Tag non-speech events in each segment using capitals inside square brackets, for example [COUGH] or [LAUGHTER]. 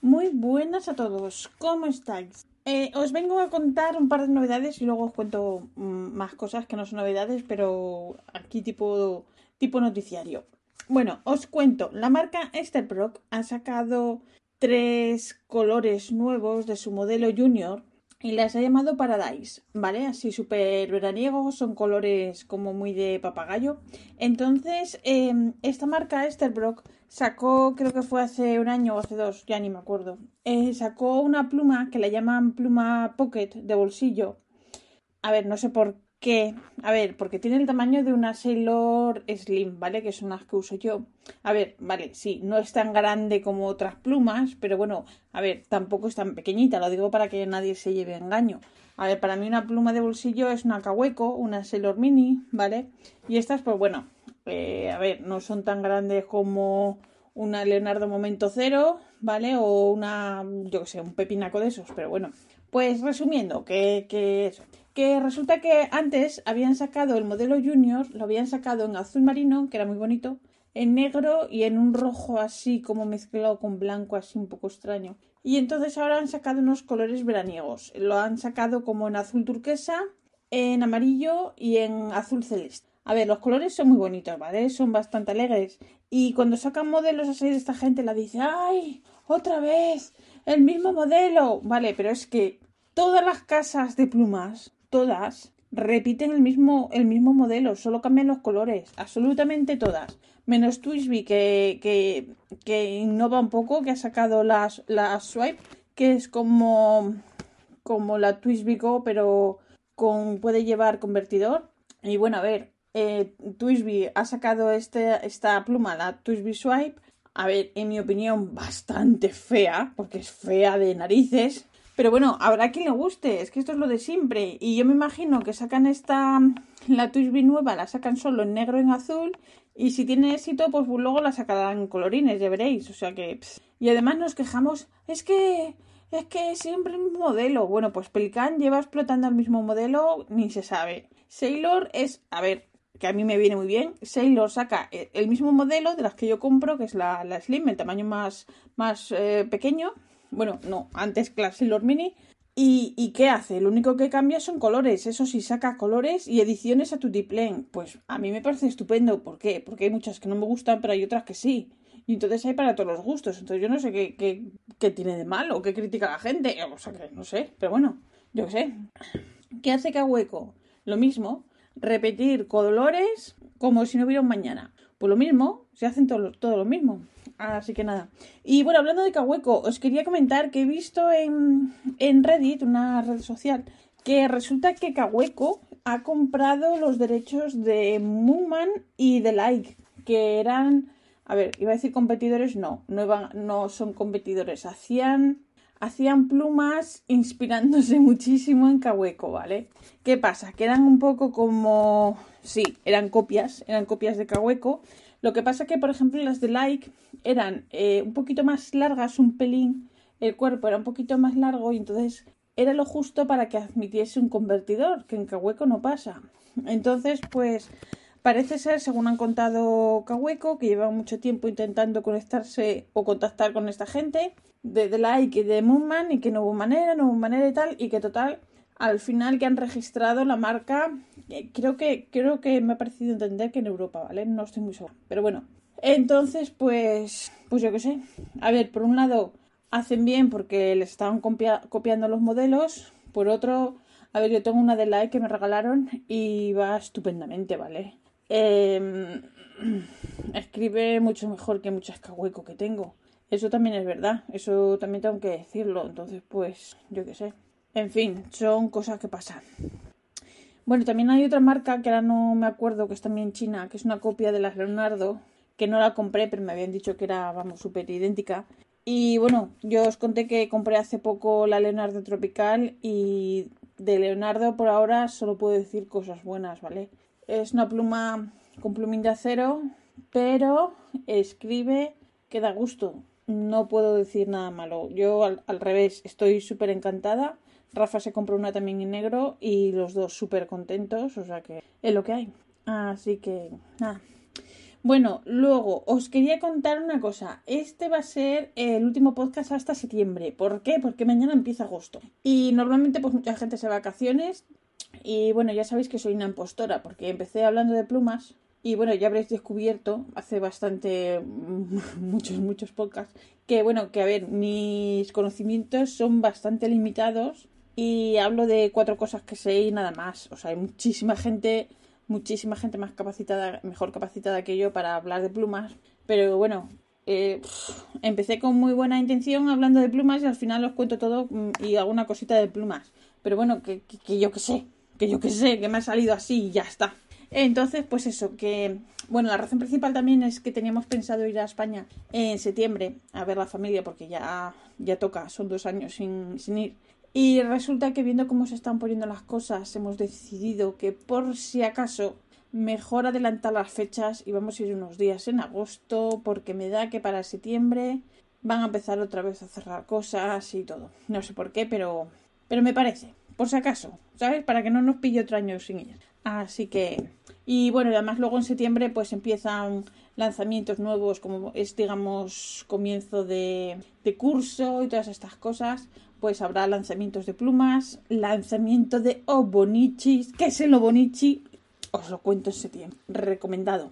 muy buenas a todos, ¿cómo estáis? Eh, os vengo a contar un par de novedades y luego os cuento mm, más cosas que no son novedades, pero aquí tipo, tipo noticiario. Bueno, os cuento, la marca Esterbrook ha sacado tres colores nuevos de su modelo Junior y las ha llamado Paradise, ¿vale? Así súper veraniegos, son colores como muy de papagayo. Entonces, em, esta marca Esterbrook sacó, creo que fue hace un año o hace dos, ya ni me acuerdo, eh, sacó una pluma que la llaman pluma pocket de bolsillo. A ver, no sé por qué. A ver, porque tiene el tamaño de una Sailor Slim, ¿vale? Que son las que uso yo. A ver, vale, sí, no es tan grande como otras plumas, pero bueno, a ver, tampoco es tan pequeñita, lo digo para que nadie se lleve engaño. A ver, para mí una pluma de bolsillo es una Kaweco, una Sailor Mini, ¿vale? Y estas, pues bueno, eh, a ver, no son tan grandes como una Leonardo Momento Cero, ¿vale? O una, yo que sé, un pepinaco de esos, pero bueno. Pues resumiendo, que, que, que resulta que antes habían sacado el modelo Junior, lo habían sacado en azul marino, que era muy bonito, en negro y en un rojo así como mezclado con blanco, así un poco extraño. Y entonces ahora han sacado unos colores veraniegos. Lo han sacado como en azul turquesa, en amarillo y en azul celeste. A ver, los colores son muy bonitos, ¿vale? Son bastante alegres. Y cuando sacan modelos así de esta gente, la dice, ¡ay! ¡Otra vez! ¡El mismo modelo! Vale, pero es que todas las casas de plumas, todas, repiten el mismo, el mismo modelo, solo cambian los colores, absolutamente todas. Menos Twisby, que, que, que innova un poco, que ha sacado las, la Swipe, que es como, como la Twisby Go, pero con, puede llevar convertidor. Y bueno, a ver, eh, Twisby ha sacado este, esta pluma, la Twisby Swipe. A ver, en mi opinión, bastante fea, porque es fea de narices. Pero bueno, habrá quien le guste, es que esto es lo de siempre. Y yo me imagino que sacan esta, la Twisby nueva, la sacan solo en negro y en azul. Y si tiene éxito, pues luego la sacarán colorines, ya veréis. O sea que. Y además nos quejamos, es que. Es que siempre el mismo modelo. Bueno, pues Pelican lleva explotando el mismo modelo, ni se sabe. Sailor es. A ver, que a mí me viene muy bien. Sailor saca eh, el mismo modelo de las que yo compro, que es la, Slim, el tamaño más, más eh, pequeño. Bueno, no, antes que la Sailor Mini. ¿Y, ¿Y, qué hace? Lo único que cambia son colores. Eso sí, saca colores y ediciones a tu Tutiplén. Pues a mí me parece estupendo. ¿Por qué? Porque hay muchas que no me gustan, pero hay otras que sí. Y entonces hay para todos los gustos. Entonces yo no sé qué, qué, qué tiene de malo, qué critica la gente. O sea, que no sé. Pero bueno, yo qué sé. ¿Qué hace hueco Lo mismo repetir colores como si no hubiera un mañana. Pues lo mismo, se hacen todo, todo lo mismo. Así que nada. Y bueno, hablando de Kaweco, os quería comentar que he visto en, en Reddit, una red social, que resulta que Kaweco ha comprado los derechos de Moonman y de Like, que eran, a ver, iba a decir competidores, no, no, no son competidores, hacían hacían plumas inspirándose [LAUGHS] muchísimo en Kaweco, ¿vale? ¿Qué pasa? Que eran un poco como... Sí, eran copias, eran copias de Kaweco. Lo que pasa que, por ejemplo, las de Like eran eh, un poquito más largas, un pelín, el cuerpo era un poquito más largo y entonces era lo justo para que admitiese un convertidor, que en Kaweco no pasa. Entonces, pues parece ser, según han contado Kaweco, que lleva mucho tiempo intentando conectarse o contactar con esta gente, de, de Like y de Moonman y que no hubo manera, no hubo manera y tal, y que total, al final que han registrado la marca, eh, creo que, creo que me ha parecido entender que en Europa, ¿vale? No estoy muy seguro, pero bueno. Entonces, pues, pues yo qué sé. A ver, por un lado, hacen bien porque les estaban copiando los modelos, por otro, a ver, yo tengo una de Like que me regalaron y va estupendamente, ¿vale? Em, [CLEARS THROAT] escribe mucho mejor que muchas cahueco que tengo. Eso también es verdad, eso también tengo que decirlo. Entonces, pues, yo qué sé. En fin, son cosas que pasan. Bueno, también hay otra marca que ahora no me acuerdo, que es también china, que es una copia de las Leonardo, que no la compré, pero me habían dicho que era, vamos, súper idéntica. Y bueno, yo os conté que compré hace poco la Leonardo Tropical y de Leonardo por ahora solo puedo decir cosas buenas, ¿vale? Es una pluma con plumín de acero, pero escribe que da gusto. No puedo decir nada malo. Yo al, al revés, estoy súper encantada. Rafa se compró una también en negro y los dos súper contentos, o sea que es lo que hay. Así que nada. Bueno, luego os quería contar una cosa. Este va a ser el último podcast hasta septiembre. ¿Por qué? Porque mañana empieza agosto. Y normalmente pues mucha gente se vacaciones. Y bueno, ya sabéis que soy una impostora porque empecé hablando de plumas. Y bueno, ya habréis descubierto hace bastante, [LAUGHS] muchos, muchos podcasts, que bueno, que a ver, mis conocimientos son bastante limitados y hablo de cuatro cosas que sé y nada más. O sea, hay muchísima gente muchísima gente más capacitada, mejor capacitada que yo para hablar de plumas. Pero bueno, eh, empecé con muy buena intención hablando de plumas y al final os cuento todo mm, y alguna cosita de plumas. Pero bueno, que, que, yo que sé, que yo que sé, que me ha salido así y ya está. Entonces, pues eso, que bueno, la razón principal también es que teníamos pensado ir a España en septiembre a ver la familia porque ya, ya toca, son dos años sin, sin ir. Y resulta que viendo cómo se están poniendo las cosas, hemos decidido que por si acaso mejor adelantar las fechas y vamos a ir unos días en agosto porque me da que para septiembre van a empezar otra vez a cerrar cosas y todo. No sé por qué, pero pero me parece, por si acaso, ¿sabes? Para que no nos pille otro año sin ir. Así que y bueno, además luego en septiembre pues empiezan lanzamientos nuevos como es digamos comienzo de, de curso y todas estas cosas pues habrá lanzamientos de plumas, lanzamiento de Obonichis. ¿Qué es el Obonichi? Os lo cuento en septiembre. Recomendado.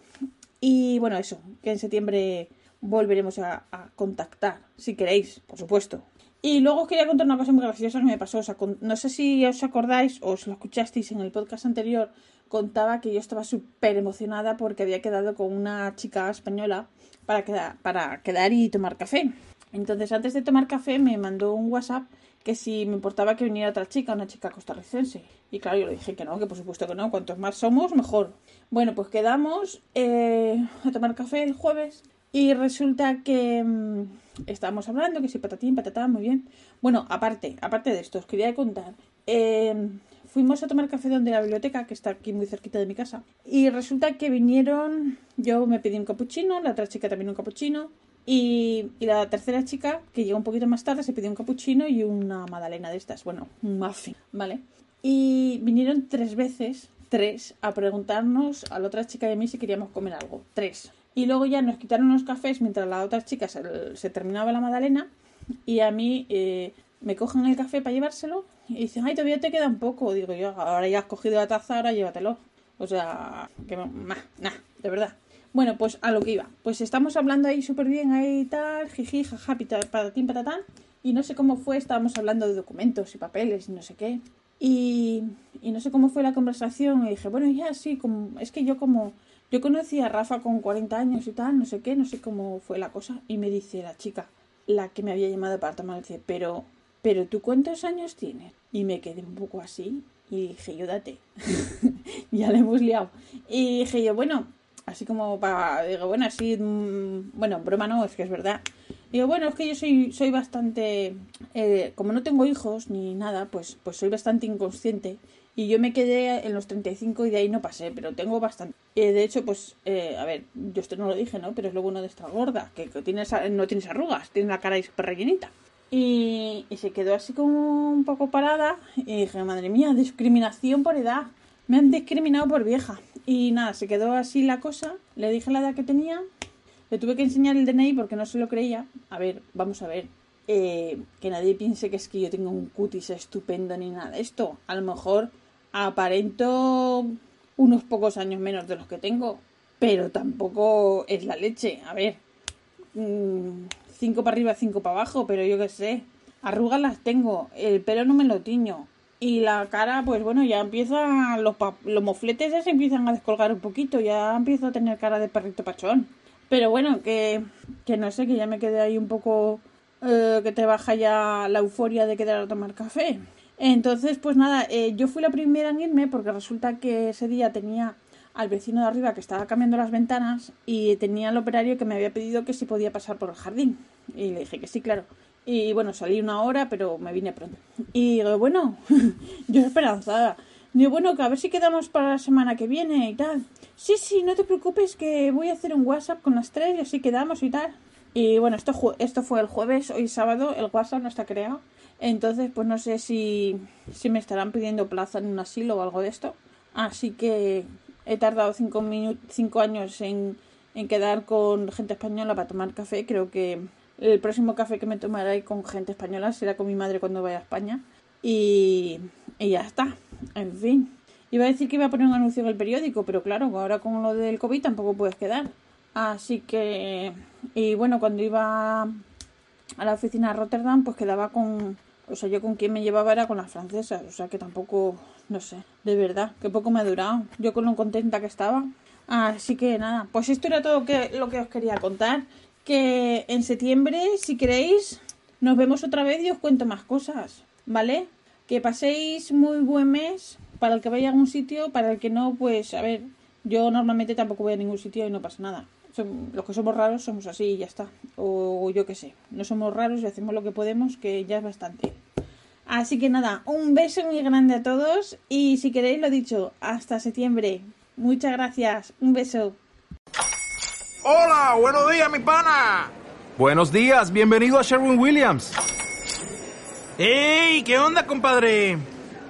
Y bueno, eso, que en septiembre volveremos a, contactar, si queréis, por supuesto. Y luego os quería contar una cosa muy graciosa que me pasó. no sé si os acordáis o os lo escuchasteis en el podcast anterior. Contaba que yo estaba súper emocionada porque había quedado con una chica española para quedar, para quedar y tomar café. Entonces, antes de tomar café, me mandó un WhatsApp que si me importaba que viniera otra chica, una chica costarricense. Y claro, yo le dije que no, que por supuesto que no, cuantos más somos, mejor. Bueno, pues quedamos eh, a tomar café el jueves y resulta que mm, estábamos hablando, que si patatín, patatá, muy bien. Bueno, aparte, aparte de esto, os quería contar. Eh, fuimos a tomar café donde la biblioteca, que está aquí muy cerquita de mi casa. Y resulta que vinieron, yo me pedí un capuchino, la otra chica también un capuchino. Y, la tercera chica, que llegó un poquito más tarde, se pidió un capuchino y una magdalena de estas. Bueno, un muffin, ¿vale? Y vinieron tres veces, tres, a preguntarnos a la otra chica y a mí si queríamos comer algo. Tres. Y luego ya nos quitaron los cafés mientras la otra chica se, terminaba la magdalena y a mí eh, me cogen el café para llevárselo y dicen, ay, todavía te queda un poco. Digo yo, ahora ya has cogido la taza, ahora llévatelo. O sea, que, nah, nah, de verdad. Bueno, pues a lo que iba. Pues estamos hablando ahí súper bien, ahí tal, jiji, jaja, patatín, patatán. Y no sé cómo fue, estábamos hablando de documentos y papeles y no sé qué. Y, y no sé cómo fue la conversación. Y dije, bueno, ya sí, como, es que yo como... Yo conocí a Rafa con 40 años y tal, no sé qué, no sé cómo fue la cosa. Y me dice la chica, la que me había llamado para tomar, dice, pero, pero tú cuántos años tienes? Y me quedé un poco así. Y dije, yo date. [LAUGHS] ya le hemos liado. Y dije yo, bueno, así como para, digo, bueno, así, mm, bueno, broma no, es que es verdad. Digo, bueno, es que yo soy, soy bastante, eh, como no tengo hijos ni nada, pues, pues soy bastante inconsciente. Y yo me quedé en los 35 y de ahí no pasé, pero tengo bastante. Eh, de hecho, pues, eh, a ver, yo esto no lo dije, ¿no? Pero es lo bueno de estar gorda, que, tienes, no tienes arrugas, tienes la cara súper rellenita. Y, se quedó así como un poco parada y dije, madre mía, discriminación por edad. Me han discriminado por vieja. Y nada, se quedó así la cosa. Le dije la edad que tenía. Le tuve que enseñar el DNI porque no se lo creía. A ver, vamos a ver. Eh, que nadie piense que es que yo tengo un cutis estupendo ni nada esto. A lo mejor aparento unos pocos años menos de los que tengo. Pero tampoco es la leche. A ver. Mm, cinco para arriba, cinco para abajo. Pero yo qué sé. Arrugas las tengo. El pelo no me lo tiño. Y la cara, pues bueno, ya empieza, los, los mofletes ya se empiezan a descolgar un poquito, ya empiezo a tener cara de perrito pachón. Pero bueno, que, que no sé, que ya me quedé ahí un poco, eh, que te baja ya la euforia de quedar a tomar café. Entonces, pues nada, eh, yo fui la primera en irme porque resulta que ese día tenía al vecino de arriba que estaba cambiando las ventanas y tenía el operario que me había pedido que si podía pasar por el jardín. Y le dije que sí, claro. Y bueno, salí una hora, pero me vine pronto. Y digo, bueno, [LAUGHS] yo esperanzada. Digo, bueno, que a ver si quedamos para la semana que viene y tal. Sí, sí, no te preocupes, que voy a hacer un WhatsApp con las tres y así quedamos y tal. Y bueno, esto, esto fue el jueves, hoy sábado, el WhatsApp no está creado. Entonces, pues no sé si, si me estarán pidiendo plaza en un asilo o algo de esto. Así que he tardado cinco, cinco años en, en quedar con gente española para tomar café. Creo que el próximo café que me tomaré con gente española será con mi madre cuando vaya a España. Y, y ya está. En fin. Iba a decir que iba a poner un anuncio en el periódico, pero claro, ahora con lo del COVID tampoco puedes quedar. Así que. Y bueno, cuando iba a la oficina de Rotterdam, pues quedaba con. O sea, yo con quien me llevaba era con las francesas. O sea, que tampoco. No sé. De verdad, que poco me ha durado. Yo con lo contenta que estaba. Así que nada, pues esto era todo lo que os quería contar que en septiembre, si queréis, nos vemos otra vez y os cuento más cosas, ¿vale? Que paséis muy buen mes para el que vaya a algún sitio, para el que no, pues a ver, yo normalmente tampoco voy a ningún sitio y no pasa nada. los que somos raros somos así y ya está. O yo qué sé, no somos raros y hacemos lo que podemos, que ya es bastante. Así que nada, un beso muy grande a todos y si queréis lo dicho, hasta septiembre. Muchas gracias, un beso. Hola, buenos días, mi pana. Buenos días, bienvenido a Sherwin Williams. ¡Ey! ¿Qué onda, compadre?